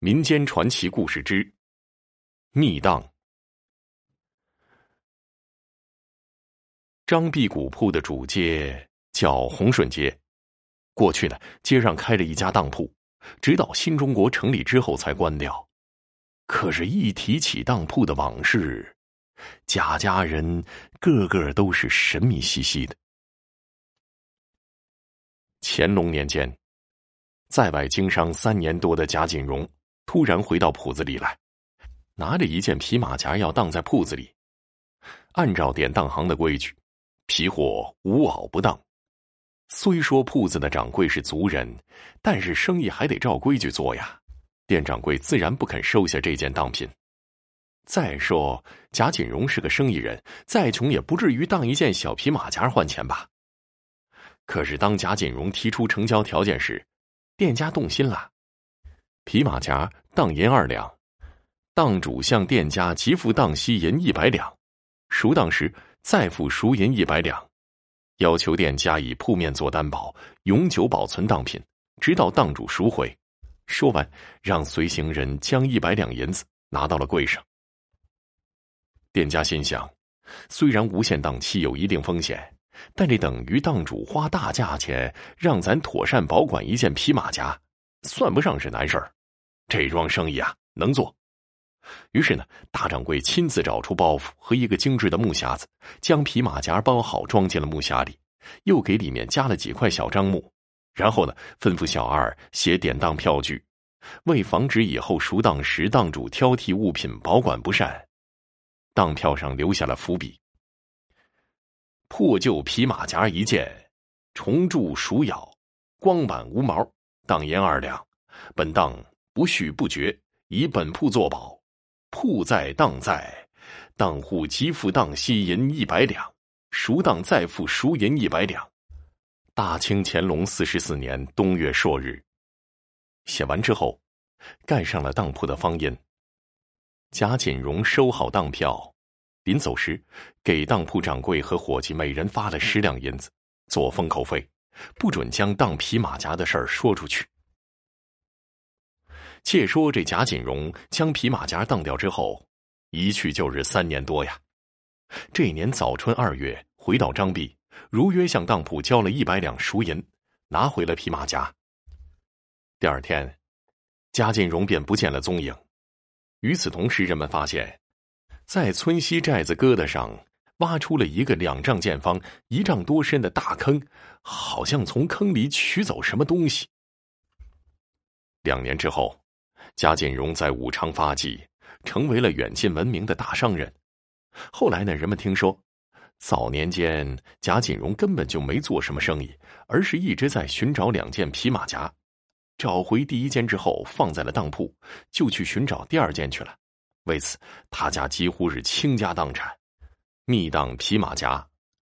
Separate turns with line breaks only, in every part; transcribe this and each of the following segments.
民间传奇故事之密档。张壁古铺的主街叫红顺街，过去呢，街上开着一家当铺，直到新中国成立之后才关掉。可是，一提起当铺的往事，贾家人个个都是神秘兮兮的。乾隆年间，在外经商三年多的贾锦荣。突然回到铺子里来，拿着一件皮马甲要当在铺子里。按照典当行的规矩，皮货无袄不当。虽说铺子的掌柜是族人，但是生意还得照规矩做呀。店掌柜自然不肯收下这件当品。再说贾锦荣是个生意人，再穷也不至于当一件小皮马甲换钱吧？可是当贾锦荣提出成交条件时，店家动心了。皮马甲当银二两，当主向店家即付当息银一百两，赎当时再付赎银一百两，要求店家以铺面做担保，永久保存当品，直到当主赎回。说完，让随行人将一百两银子拿到了柜上。店家心想，虽然无限当期有一定风险，但这等于当主花大价钱让咱妥善保管一件皮马甲，算不上是难事儿。这桩生意啊，能做。于是呢，大掌柜亲自找出包袱和一个精致的木匣子，将皮马甲包好，装进了木匣里，又给里面加了几块小樟木。然后呢，吩咐小二写典当票据，为防止以后赎当时当主挑剔物品保管不善，当票上留下了伏笔：破旧皮马甲一件，虫蛀鼠咬，光板无毛，当银二两。本当。不续不绝，以本铺作保，铺在当在，当户即付当息银一百两，赎当再付赎银一百两。大清乾隆四十四年冬月朔日，写完之后，盖上了当铺的方印。贾锦荣收好当票，临走时给当铺掌柜和伙计每人发了十两银子做封口费，不准将当皮马甲的事儿说出去。且说这贾锦荣将皮马甲当掉之后，一去就是三年多呀。这年早春二月，回到张壁，如约向当铺交了一百两赎银，拿回了皮马甲。第二天，贾锦荣便不见了踪影。与此同时，人们发现，在村西寨子疙瘩上挖出了一个两丈见方、一丈多深的大坑，好像从坑里取走什么东西。两年之后。贾锦荣在武昌发迹，成为了远近闻名的大商人。后来呢，人们听说，早年间贾锦荣根本就没做什么生意，而是一直在寻找两件皮马甲。找回第一件之后，放在了当铺，就去寻找第二件去了。为此，他家几乎是倾家荡产。密当皮马甲，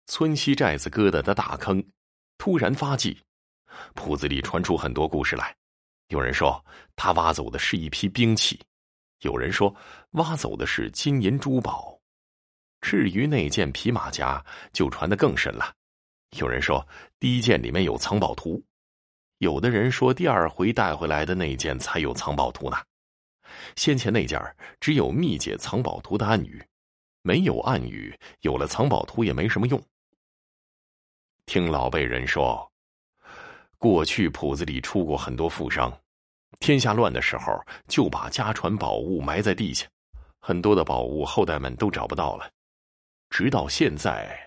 村西寨子疙瘩的大坑，突然发迹，铺子里传出很多故事来。有人说他挖走的是一批兵器，有人说挖走的是金银珠宝，至于那件皮马甲，就传得更深了。有人说第一件里面有藏宝图，有的人说第二回带回来的那件才有藏宝图呢。先前那件只有密解藏宝图的暗语，没有暗语，有了藏宝图也没什么用。听老辈人说。过去铺子里出过很多富商，天下乱的时候就把家传宝物埋在地下，很多的宝物后代们都找不到了。直到现在，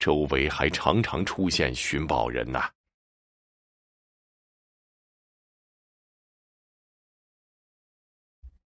周围还常常出现寻宝人呐。